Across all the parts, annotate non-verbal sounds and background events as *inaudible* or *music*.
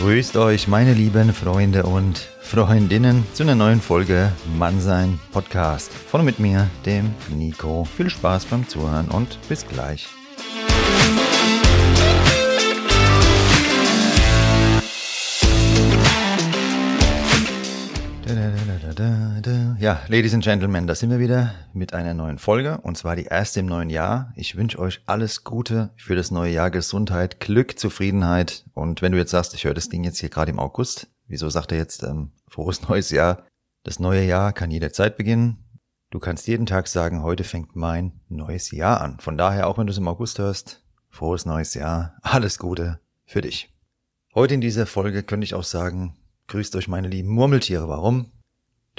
Grüßt euch, meine lieben Freunde und Freundinnen, zu einer neuen Folge Mannsein Podcast. Vorne mit mir, dem Nico. Viel Spaß beim Zuhören und bis gleich. Ja, Ladies and Gentlemen, da sind wir wieder mit einer neuen Folge und zwar die erste im neuen Jahr. Ich wünsche euch alles Gute für das neue Jahr, Gesundheit, Glück, Zufriedenheit und wenn du jetzt sagst, ich höre das Ding jetzt hier gerade im August, wieso sagt er jetzt ähm, frohes *laughs* neues Jahr? Das neue Jahr kann jederzeit beginnen. Du kannst jeden Tag sagen, heute fängt mein neues Jahr an. Von daher, auch wenn du es im August hörst, frohes neues Jahr, alles Gute für dich. Heute in dieser Folge könnte ich auch sagen, grüßt euch meine lieben Murmeltiere. Warum?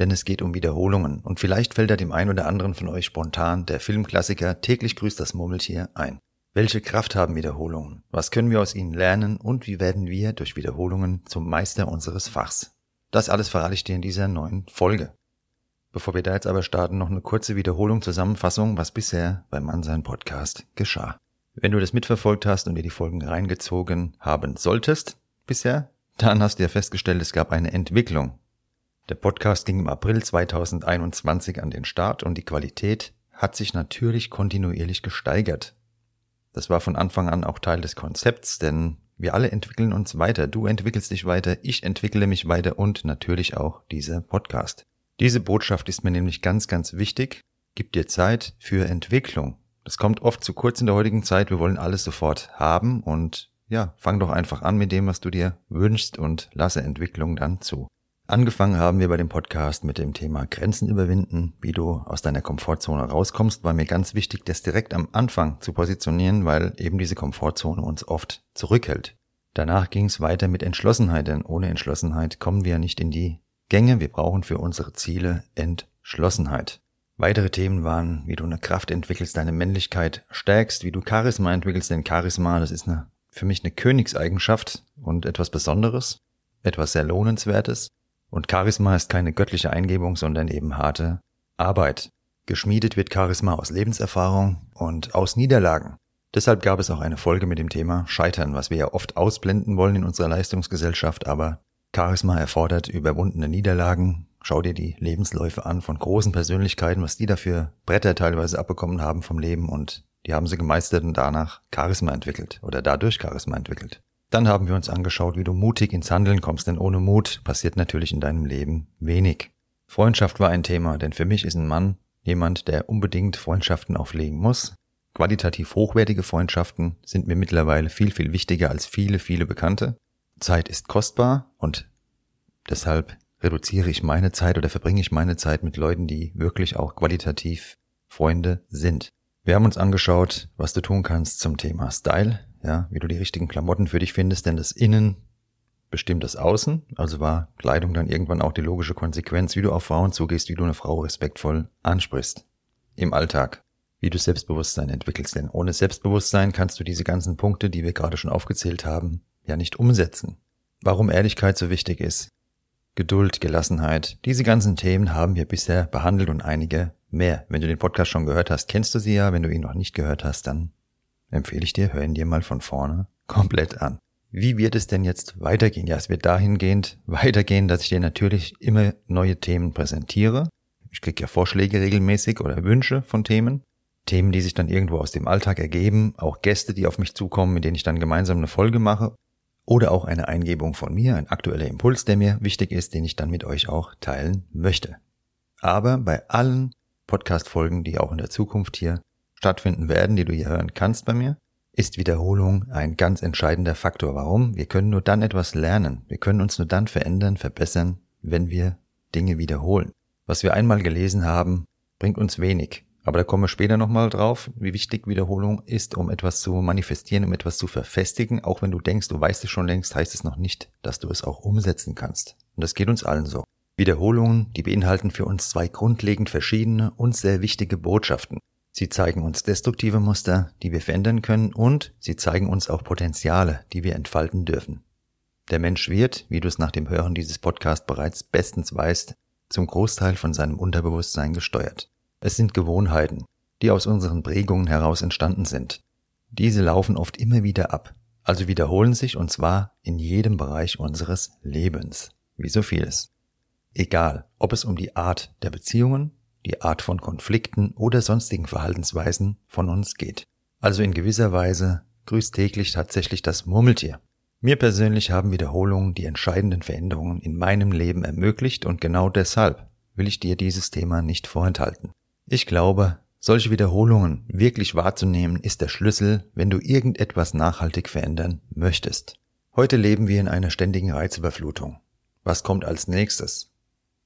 Denn es geht um Wiederholungen und vielleicht fällt da dem einen oder anderen von euch spontan der Filmklassiker Täglich grüßt das Murmeltier ein. Welche Kraft haben Wiederholungen? Was können wir aus ihnen lernen und wie werden wir durch Wiederholungen zum Meister unseres Fachs? Das alles verrate ich dir in dieser neuen Folge. Bevor wir da jetzt aber starten, noch eine kurze Wiederholung, Zusammenfassung, was bisher beim Mannsein Podcast geschah. Wenn du das mitverfolgt hast und dir die Folgen reingezogen haben solltest bisher, dann hast du ja festgestellt, es gab eine Entwicklung der Podcast ging im April 2021 an den Start und die Qualität hat sich natürlich kontinuierlich gesteigert. Das war von Anfang an auch Teil des Konzepts, denn wir alle entwickeln uns weiter. Du entwickelst dich weiter, ich entwickle mich weiter und natürlich auch dieser Podcast. Diese Botschaft ist mir nämlich ganz, ganz wichtig. Gib dir Zeit für Entwicklung. Das kommt oft zu kurz in der heutigen Zeit. Wir wollen alles sofort haben und ja, fang doch einfach an mit dem, was du dir wünschst und lasse Entwicklung dann zu. Angefangen haben wir bei dem Podcast mit dem Thema Grenzen überwinden, wie du aus deiner Komfortzone rauskommst, war mir ganz wichtig, das direkt am Anfang zu positionieren, weil eben diese Komfortzone uns oft zurückhält. Danach ging es weiter mit Entschlossenheit, denn ohne Entschlossenheit kommen wir nicht in die Gänge. Wir brauchen für unsere Ziele Entschlossenheit. Weitere Themen waren, wie du eine Kraft entwickelst, deine Männlichkeit stärkst, wie du Charisma entwickelst, denn Charisma, das ist eine, für mich eine Königseigenschaft und etwas Besonderes, etwas sehr Lohnenswertes. Und Charisma ist keine göttliche Eingebung, sondern eben harte Arbeit. Geschmiedet wird Charisma aus Lebenserfahrung und aus Niederlagen. Deshalb gab es auch eine Folge mit dem Thema Scheitern, was wir ja oft ausblenden wollen in unserer Leistungsgesellschaft, aber Charisma erfordert überwundene Niederlagen. Schau dir die Lebensläufe an von großen Persönlichkeiten, was die dafür Bretter teilweise abbekommen haben vom Leben und die haben sie gemeistert und danach Charisma entwickelt oder dadurch Charisma entwickelt. Dann haben wir uns angeschaut, wie du mutig ins Handeln kommst, denn ohne Mut passiert natürlich in deinem Leben wenig. Freundschaft war ein Thema, denn für mich ist ein Mann jemand, der unbedingt Freundschaften auflegen muss. Qualitativ hochwertige Freundschaften sind mir mittlerweile viel, viel wichtiger als viele, viele Bekannte. Zeit ist kostbar und deshalb reduziere ich meine Zeit oder verbringe ich meine Zeit mit Leuten, die wirklich auch qualitativ Freunde sind. Wir haben uns angeschaut, was du tun kannst zum Thema Style, ja, wie du die richtigen Klamotten für dich findest, denn das Innen bestimmt das Außen, also war Kleidung dann irgendwann auch die logische Konsequenz, wie du auf Frauen zugehst, wie du eine Frau respektvoll ansprichst. Im Alltag. Wie du Selbstbewusstsein entwickelst, denn ohne Selbstbewusstsein kannst du diese ganzen Punkte, die wir gerade schon aufgezählt haben, ja nicht umsetzen. Warum Ehrlichkeit so wichtig ist. Geduld, Gelassenheit, diese ganzen Themen haben wir bisher behandelt und einige mehr. Wenn du den Podcast schon gehört hast, kennst du sie ja. Wenn du ihn noch nicht gehört hast, dann empfehle ich dir, hör ihn dir mal von vorne komplett an. Wie wird es denn jetzt weitergehen? Ja, es wird dahingehend weitergehen, dass ich dir natürlich immer neue Themen präsentiere. Ich kriege ja Vorschläge regelmäßig oder Wünsche von Themen. Themen, die sich dann irgendwo aus dem Alltag ergeben, auch Gäste, die auf mich zukommen, mit denen ich dann gemeinsam eine Folge mache oder auch eine Eingebung von mir, ein aktueller Impuls, der mir wichtig ist, den ich dann mit euch auch teilen möchte. Aber bei allen Podcast-Folgen, die auch in der Zukunft hier stattfinden werden, die du hier hören kannst bei mir, ist Wiederholung ein ganz entscheidender Faktor. Warum? Wir können nur dann etwas lernen. Wir können uns nur dann verändern, verbessern, wenn wir Dinge wiederholen. Was wir einmal gelesen haben, bringt uns wenig. Aber da kommen wir später nochmal drauf, wie wichtig Wiederholung ist, um etwas zu manifestieren, um etwas zu verfestigen. Auch wenn du denkst, du weißt es schon längst, heißt es noch nicht, dass du es auch umsetzen kannst. Und das geht uns allen so. Wiederholungen, die beinhalten für uns zwei grundlegend verschiedene und sehr wichtige Botschaften. Sie zeigen uns destruktive Muster, die wir verändern können, und sie zeigen uns auch Potenziale, die wir entfalten dürfen. Der Mensch wird, wie du es nach dem Hören dieses Podcasts bereits bestens weißt, zum Großteil von seinem Unterbewusstsein gesteuert. Es sind Gewohnheiten, die aus unseren Prägungen heraus entstanden sind. Diese laufen oft immer wieder ab, also wiederholen sich und zwar in jedem Bereich unseres Lebens, wie so vieles. Egal, ob es um die Art der Beziehungen, die Art von Konflikten oder sonstigen Verhaltensweisen von uns geht. Also in gewisser Weise grüßt täglich tatsächlich das Murmeltier. Mir persönlich haben Wiederholungen die entscheidenden Veränderungen in meinem Leben ermöglicht und genau deshalb will ich dir dieses Thema nicht vorenthalten. Ich glaube, solche Wiederholungen wirklich wahrzunehmen ist der Schlüssel, wenn du irgendetwas nachhaltig verändern möchtest. Heute leben wir in einer ständigen Reizüberflutung. Was kommt als nächstes?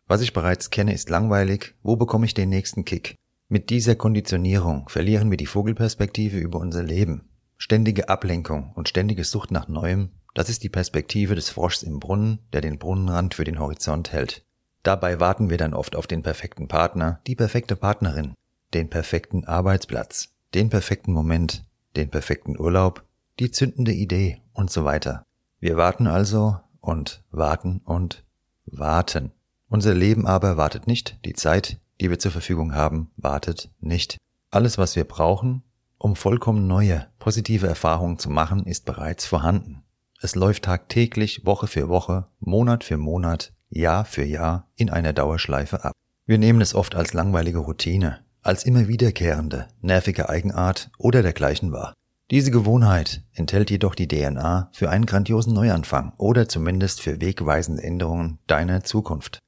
Was ich bereits kenne, ist langweilig. Wo bekomme ich den nächsten Kick? Mit dieser Konditionierung verlieren wir die Vogelperspektive über unser Leben. Ständige Ablenkung und ständige Sucht nach Neuem, das ist die Perspektive des Froschs im Brunnen, der den Brunnenrand für den Horizont hält. Dabei warten wir dann oft auf den perfekten Partner, die perfekte Partnerin, den perfekten Arbeitsplatz, den perfekten Moment, den perfekten Urlaub, die zündende Idee und so weiter. Wir warten also und warten und warten. Unser Leben aber wartet nicht, die Zeit, die wir zur Verfügung haben, wartet nicht. Alles, was wir brauchen, um vollkommen neue, positive Erfahrungen zu machen, ist bereits vorhanden. Es läuft tagtäglich, Woche für Woche, Monat für Monat, Jahr für Jahr in einer Dauerschleife ab. Wir nehmen es oft als langweilige Routine, als immer wiederkehrende, nervige Eigenart oder dergleichen wahr. Diese Gewohnheit enthält jedoch die DNA für einen grandiosen Neuanfang oder zumindest für wegweisende Änderungen deiner Zukunft.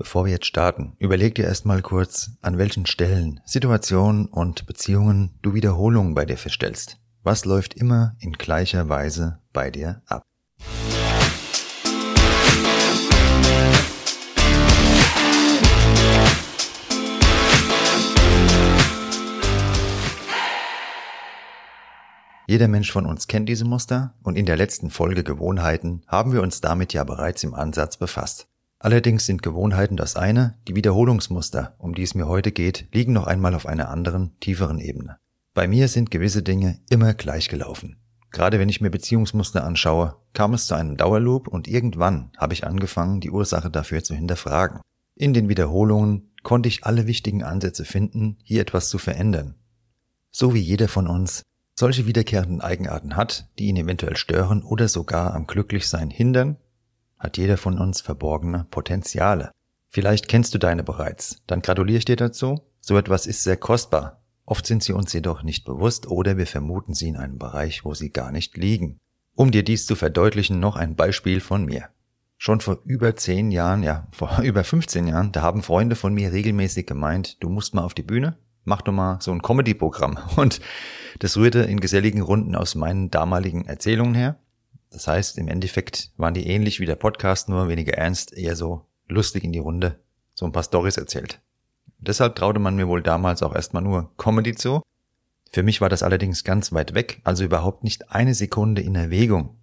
Bevor wir jetzt starten, überleg dir erstmal kurz, an welchen Stellen, Situationen und Beziehungen du Wiederholungen bei dir feststellst. Was läuft immer in gleicher Weise bei dir ab? Jeder Mensch von uns kennt diese Muster und in der letzten Folge Gewohnheiten haben wir uns damit ja bereits im Ansatz befasst. Allerdings sind Gewohnheiten das eine, die Wiederholungsmuster, um die es mir heute geht, liegen noch einmal auf einer anderen, tieferen Ebene. Bei mir sind gewisse Dinge immer gleich gelaufen. Gerade wenn ich mir Beziehungsmuster anschaue, kam es zu einem Dauerloop und irgendwann habe ich angefangen, die Ursache dafür zu hinterfragen. In den Wiederholungen konnte ich alle wichtigen Ansätze finden, hier etwas zu verändern. So wie jeder von uns solche wiederkehrenden Eigenarten hat, die ihn eventuell stören oder sogar am Glücklichsein hindern, hat jeder von uns verborgene Potenziale. Vielleicht kennst du deine bereits, dann gratuliere ich dir dazu. So etwas ist sehr kostbar. Oft sind sie uns jedoch nicht bewusst oder wir vermuten sie in einem Bereich, wo sie gar nicht liegen. Um dir dies zu verdeutlichen, noch ein Beispiel von mir. Schon vor über zehn Jahren, ja, *laughs* vor über 15 Jahren, da haben Freunde von mir regelmäßig gemeint, du musst mal auf die Bühne, mach doch mal so ein Comedy-Programm. *laughs* Und das rührte in geselligen Runden aus meinen damaligen Erzählungen her. Das heißt, im Endeffekt waren die ähnlich wie der Podcast, nur weniger ernst, eher so lustig in die Runde, so ein paar Stories erzählt. Deshalb traute man mir wohl damals auch erstmal nur Comedy zu. Für mich war das allerdings ganz weit weg, also überhaupt nicht eine Sekunde in Erwägung.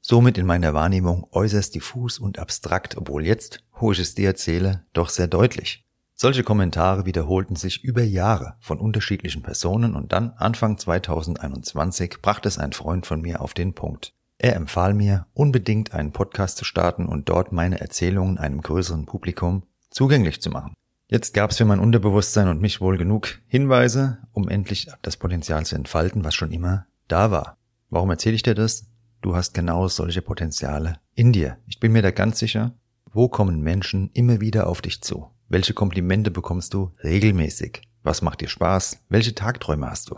Somit in meiner Wahrnehmung äußerst diffus und abstrakt, obwohl jetzt, wo ich es dir erzähle, doch sehr deutlich. Solche Kommentare wiederholten sich über Jahre von unterschiedlichen Personen und dann Anfang 2021 brachte es ein Freund von mir auf den Punkt. Er empfahl mir, unbedingt einen Podcast zu starten und dort meine Erzählungen einem größeren Publikum zugänglich zu machen. Jetzt gab es für mein Unterbewusstsein und mich wohl genug Hinweise, um endlich das Potenzial zu entfalten, was schon immer da war. Warum erzähle ich dir das? Du hast genau solche Potenziale in dir. Ich bin mir da ganz sicher. Wo kommen Menschen immer wieder auf dich zu? Welche Komplimente bekommst du regelmäßig? Was macht dir Spaß? Welche Tagträume hast du?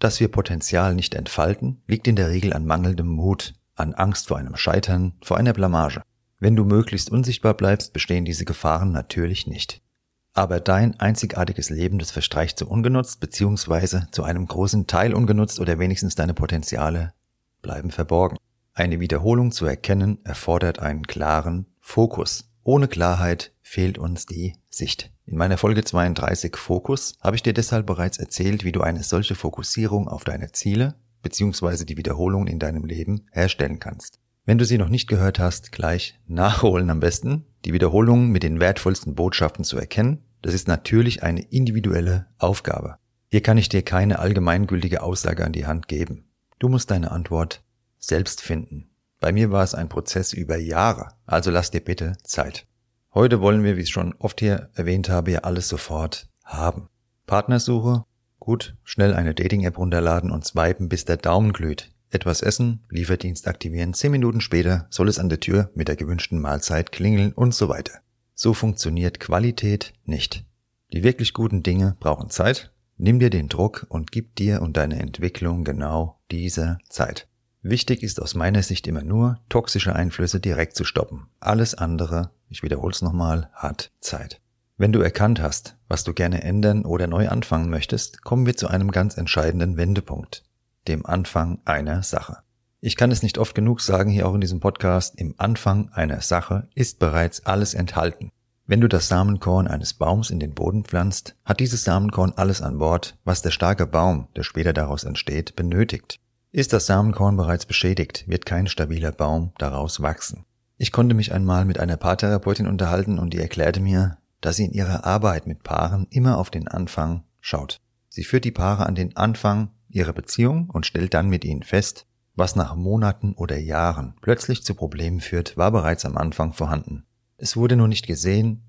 Dass wir Potenzial nicht entfalten, liegt in der Regel an mangelndem Mut, an Angst vor einem Scheitern, vor einer Blamage. Wenn du möglichst unsichtbar bleibst, bestehen diese Gefahren natürlich nicht. Aber dein einzigartiges Leben, das verstreicht so ungenutzt, beziehungsweise zu einem großen Teil ungenutzt oder wenigstens deine Potenziale bleiben verborgen. Eine Wiederholung zu erkennen erfordert einen klaren Fokus. Ohne Klarheit fehlt uns die Sicht. In meiner Folge 32 Fokus habe ich dir deshalb bereits erzählt, wie du eine solche Fokussierung auf deine Ziele bzw. die Wiederholung in deinem Leben herstellen kannst. Wenn du sie noch nicht gehört hast, gleich nachholen am besten. Die Wiederholungen mit den wertvollsten Botschaften zu erkennen, das ist natürlich eine individuelle Aufgabe. Hier kann ich dir keine allgemeingültige Aussage an die Hand geben. Du musst deine Antwort selbst finden. Bei mir war es ein Prozess über Jahre, also lass dir bitte Zeit. Heute wollen wir, wie ich schon oft hier erwähnt habe, ja alles sofort haben. Partnersuche? Gut, schnell eine Dating-App runterladen und swipen, bis der Daumen glüht. Etwas essen, Lieferdienst aktivieren, zehn Minuten später soll es an der Tür mit der gewünschten Mahlzeit klingeln und so weiter. So funktioniert Qualität nicht. Die wirklich guten Dinge brauchen Zeit. Nimm dir den Druck und gib dir und deine Entwicklung genau diese Zeit. Wichtig ist aus meiner Sicht immer nur, toxische Einflüsse direkt zu stoppen. Alles andere, ich wiederhole es nochmal, hat Zeit. Wenn du erkannt hast, was du gerne ändern oder neu anfangen möchtest, kommen wir zu einem ganz entscheidenden Wendepunkt, dem Anfang einer Sache. Ich kann es nicht oft genug sagen hier auch in diesem Podcast, im Anfang einer Sache ist bereits alles enthalten. Wenn du das Samenkorn eines Baums in den Boden pflanzt, hat dieses Samenkorn alles an Bord, was der starke Baum, der später daraus entsteht, benötigt. Ist das Samenkorn bereits beschädigt, wird kein stabiler Baum daraus wachsen. Ich konnte mich einmal mit einer Paartherapeutin unterhalten und die erklärte mir, dass sie in ihrer Arbeit mit Paaren immer auf den Anfang schaut. Sie führt die Paare an den Anfang ihrer Beziehung und stellt dann mit ihnen fest, was nach Monaten oder Jahren plötzlich zu Problemen führt, war bereits am Anfang vorhanden. Es wurde nur nicht gesehen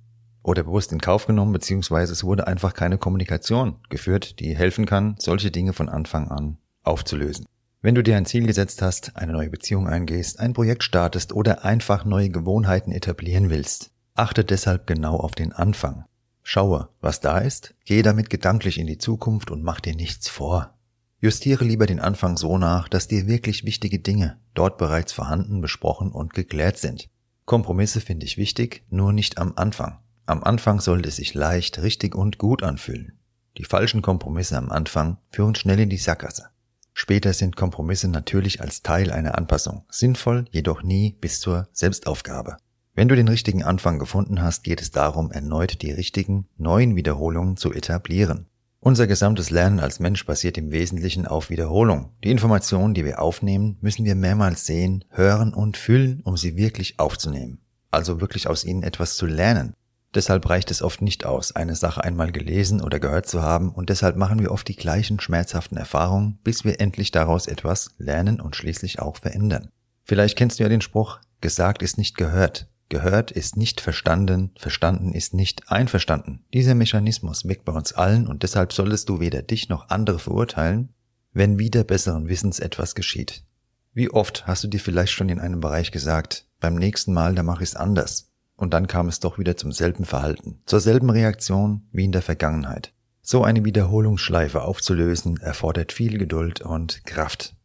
oder bewusst in Kauf genommen, beziehungsweise es wurde einfach keine Kommunikation geführt, die helfen kann, solche Dinge von Anfang an aufzulösen. Wenn du dir ein Ziel gesetzt hast, eine neue Beziehung eingehst, ein Projekt startest oder einfach neue Gewohnheiten etablieren willst, achte deshalb genau auf den Anfang. Schaue, was da ist, gehe damit gedanklich in die Zukunft und mach dir nichts vor. Justiere lieber den Anfang so nach, dass dir wirklich wichtige Dinge dort bereits vorhanden, besprochen und geklärt sind. Kompromisse finde ich wichtig, nur nicht am Anfang. Am Anfang sollte es sich leicht, richtig und gut anfühlen. Die falschen Kompromisse am Anfang führen schnell in die Sackgasse. Später sind Kompromisse natürlich als Teil einer Anpassung sinnvoll, jedoch nie bis zur Selbstaufgabe. Wenn du den richtigen Anfang gefunden hast, geht es darum, erneut die richtigen, neuen Wiederholungen zu etablieren. Unser gesamtes Lernen als Mensch basiert im Wesentlichen auf Wiederholung. Die Informationen, die wir aufnehmen, müssen wir mehrmals sehen, hören und fühlen, um sie wirklich aufzunehmen. Also wirklich aus ihnen etwas zu lernen. Deshalb reicht es oft nicht aus, eine Sache einmal gelesen oder gehört zu haben und deshalb machen wir oft die gleichen schmerzhaften Erfahrungen, bis wir endlich daraus etwas lernen und schließlich auch verändern. Vielleicht kennst du ja den Spruch, gesagt ist nicht gehört. Gehört ist nicht verstanden, verstanden ist nicht einverstanden. Dieser Mechanismus wirkt bei uns allen und deshalb solltest du weder dich noch andere verurteilen, wenn wieder besseren Wissens etwas geschieht. Wie oft hast du dir vielleicht schon in einem Bereich gesagt, beim nächsten Mal, da mach ich's anders und dann kam es doch wieder zum selben Verhalten, zur selben Reaktion wie in der Vergangenheit. So eine Wiederholungsschleife aufzulösen erfordert viel Geduld und Kraft.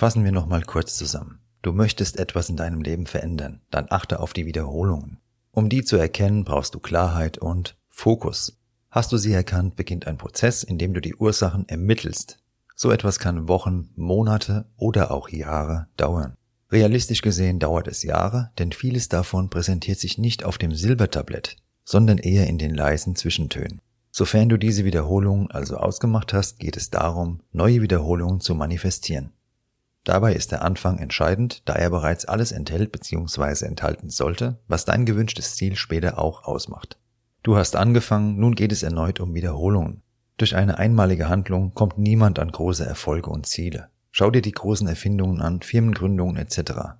Fassen wir nochmal kurz zusammen. Du möchtest etwas in deinem Leben verändern, dann achte auf die Wiederholungen. Um die zu erkennen, brauchst du Klarheit und Fokus. Hast du sie erkannt, beginnt ein Prozess, in dem du die Ursachen ermittelst. So etwas kann Wochen, Monate oder auch Jahre dauern. Realistisch gesehen dauert es Jahre, denn vieles davon präsentiert sich nicht auf dem Silbertablett, sondern eher in den leisen Zwischentönen. Sofern du diese Wiederholungen also ausgemacht hast, geht es darum, neue Wiederholungen zu manifestieren. Dabei ist der Anfang entscheidend, da er bereits alles enthält bzw. enthalten sollte, was dein gewünschtes Ziel später auch ausmacht. Du hast angefangen, nun geht es erneut um Wiederholungen. Durch eine einmalige Handlung kommt niemand an große Erfolge und Ziele. Schau dir die großen Erfindungen an, Firmengründungen etc.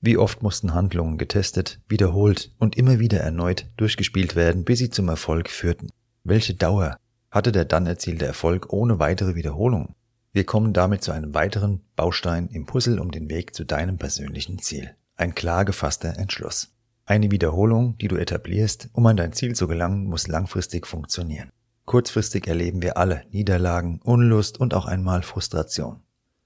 Wie oft mussten Handlungen getestet, wiederholt und immer wieder erneut durchgespielt werden, bis sie zum Erfolg führten? Welche Dauer hatte der dann erzielte Erfolg ohne weitere Wiederholungen? Wir kommen damit zu einem weiteren Baustein im Puzzle um den Weg zu deinem persönlichen Ziel. Ein klar gefasster Entschluss. Eine Wiederholung, die du etablierst, um an dein Ziel zu gelangen, muss langfristig funktionieren. Kurzfristig erleben wir alle Niederlagen, Unlust und auch einmal Frustration.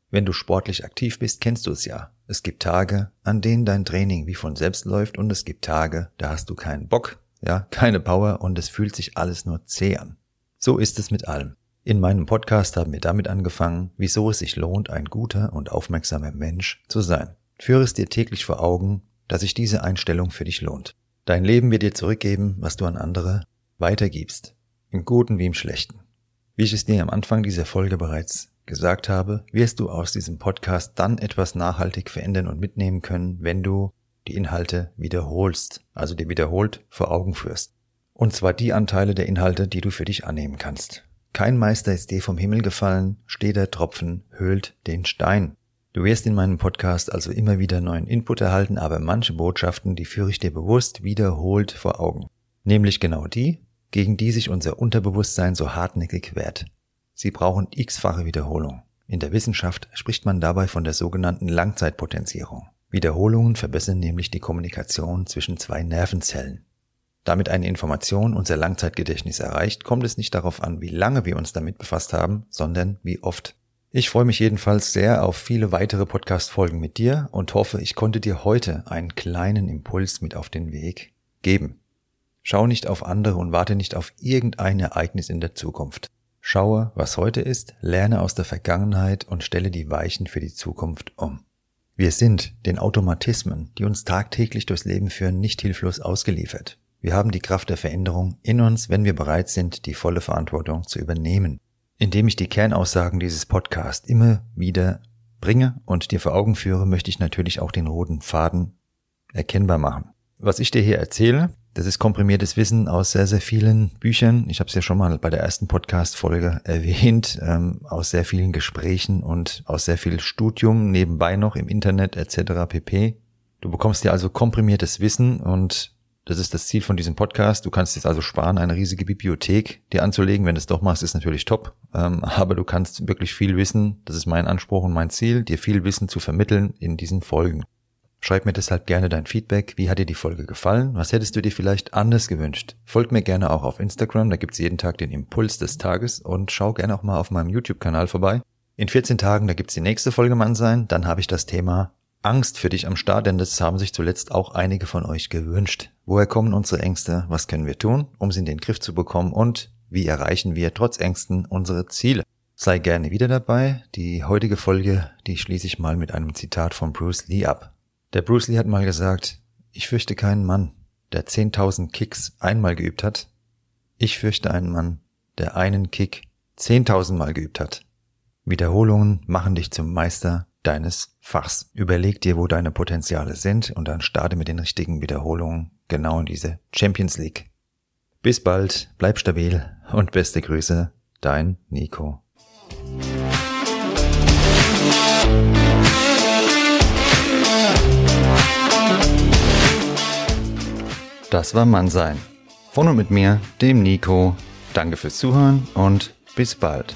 Wenn du sportlich aktiv bist, kennst du es ja. Es gibt Tage, an denen dein Training wie von selbst läuft und es gibt Tage, da hast du keinen Bock, ja, keine Power und es fühlt sich alles nur zäh an. So ist es mit allem. In meinem Podcast haben wir damit angefangen, wieso es sich lohnt, ein guter und aufmerksamer Mensch zu sein. Führe es dir täglich vor Augen, dass sich diese Einstellung für dich lohnt. Dein Leben wird dir zurückgeben, was du an andere weitergibst. Im Guten wie im Schlechten. Wie ich es dir am Anfang dieser Folge bereits gesagt habe, wirst du aus diesem Podcast dann etwas nachhaltig verändern und mitnehmen können, wenn du die Inhalte wiederholst, also dir wiederholt vor Augen führst. Und zwar die Anteile der Inhalte, die du für dich annehmen kannst. Kein Meister ist dir vom Himmel gefallen, steht der Tropfen, höhlt den Stein. Du wirst in meinem Podcast also immer wieder neuen Input erhalten, aber manche Botschaften, die führe ich dir bewusst wiederholt vor Augen. Nämlich genau die, gegen die sich unser Unterbewusstsein so hartnäckig wehrt. Sie brauchen x-fache Wiederholung. In der Wissenschaft spricht man dabei von der sogenannten Langzeitpotenzierung. Wiederholungen verbessern nämlich die Kommunikation zwischen zwei Nervenzellen. Damit eine Information unser Langzeitgedächtnis erreicht, kommt es nicht darauf an, wie lange wir uns damit befasst haben, sondern wie oft. Ich freue mich jedenfalls sehr auf viele weitere Podcast-Folgen mit dir und hoffe, ich konnte dir heute einen kleinen Impuls mit auf den Weg geben. Schau nicht auf andere und warte nicht auf irgendein Ereignis in der Zukunft. Schaue, was heute ist, lerne aus der Vergangenheit und stelle die Weichen für die Zukunft um. Wir sind den Automatismen, die uns tagtäglich durchs Leben führen, nicht hilflos ausgeliefert. Wir haben die Kraft der Veränderung in uns, wenn wir bereit sind, die volle Verantwortung zu übernehmen. Indem ich die Kernaussagen dieses Podcasts immer wieder bringe und dir vor Augen führe, möchte ich natürlich auch den roten Faden erkennbar machen. Was ich dir hier erzähle, das ist komprimiertes Wissen aus sehr, sehr vielen Büchern. Ich habe es ja schon mal bei der ersten Podcast-Folge erwähnt, ähm, aus sehr vielen Gesprächen und aus sehr viel Studium nebenbei noch im Internet etc. pp. Du bekommst dir also komprimiertes Wissen und das ist das Ziel von diesem Podcast. Du kannst jetzt also sparen, eine riesige Bibliothek dir anzulegen. Wenn du es doch machst, ist natürlich top. Ähm, *laughs* aber du kannst wirklich viel wissen. Das ist mein Anspruch und mein Ziel, dir viel Wissen zu vermitteln in diesen Folgen. Schreib mir deshalb gerne dein Feedback. Wie hat dir die Folge gefallen? Was hättest du dir vielleicht anders gewünscht? Folg mir gerne auch auf Instagram. Da gibt's jeden Tag den Impuls des Tages und schau gerne auch mal auf meinem YouTube-Kanal vorbei. In 14 Tagen, da gibt's die nächste Folge Mann sein. Dann habe ich das Thema Angst für dich am Start, denn das haben sich zuletzt auch einige von euch gewünscht. Woher kommen unsere Ängste? Was können wir tun, um sie in den Griff zu bekommen? Und wie erreichen wir trotz Ängsten unsere Ziele? Sei gerne wieder dabei. Die heutige Folge, die schließe ich mal mit einem Zitat von Bruce Lee ab. Der Bruce Lee hat mal gesagt, ich fürchte keinen Mann, der 10.000 Kicks einmal geübt hat. Ich fürchte einen Mann, der einen Kick 10.000 Mal geübt hat. Wiederholungen machen dich zum Meister deines Fachs. Überleg dir, wo deine Potenziale sind und dann starte mit den richtigen Wiederholungen genau in diese Champions League. Bis bald, bleib stabil und beste Grüße, dein Nico. Das war Mannsein. Von und mit mir, dem Nico. Danke fürs Zuhören und bis bald.